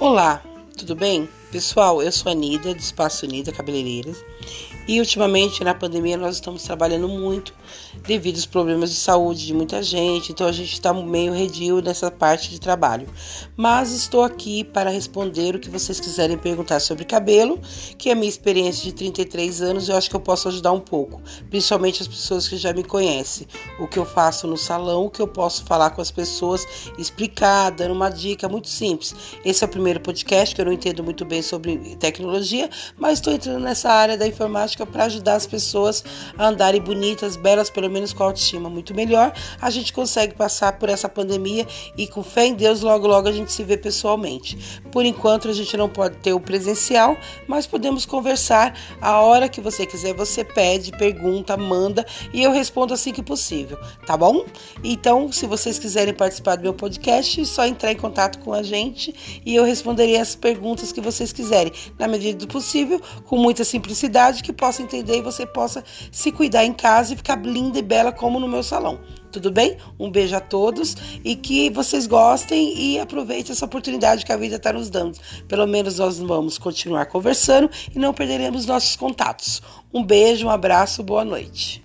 Olá, tudo bem? Pessoal, eu sou a Nida, do Espaço Nida Cabeleireiras. E ultimamente na pandemia nós estamos trabalhando muito devido aos problemas de saúde de muita gente, então a gente está meio redio nessa parte de trabalho. Mas estou aqui para responder o que vocês quiserem perguntar sobre cabelo, que é a minha experiência de 33 anos, eu acho que eu posso ajudar um pouco, principalmente as pessoas que já me conhecem, o que eu faço no salão, o que eu posso falar com as pessoas, explicar, dando uma dica muito simples. Esse é o primeiro podcast que eu não entendo muito bem sobre tecnologia, mas estou entrando nessa área da informática para ajudar as pessoas a andarem bonitas, belas, pelo menos com autoestima muito melhor. A gente consegue passar por essa pandemia e com fé em Deus, logo logo a gente se vê pessoalmente. Por enquanto a gente não pode ter o presencial, mas podemos conversar a hora que você quiser. Você pede, pergunta, manda e eu respondo assim que possível, tá bom? Então, se vocês quiserem participar do meu podcast, é só entrar em contato com a gente e eu responderei as perguntas que vocês quiserem, na medida do possível, com muita simplicidade, que possa entender e você possa se cuidar em casa e ficar linda e bela como no meu salão. Tudo bem? Um beijo a todos e que vocês gostem e aproveitem essa oportunidade que a vida está nos dando. Pelo menos nós vamos continuar conversando e não perderemos nossos contatos. Um beijo, um abraço, boa noite.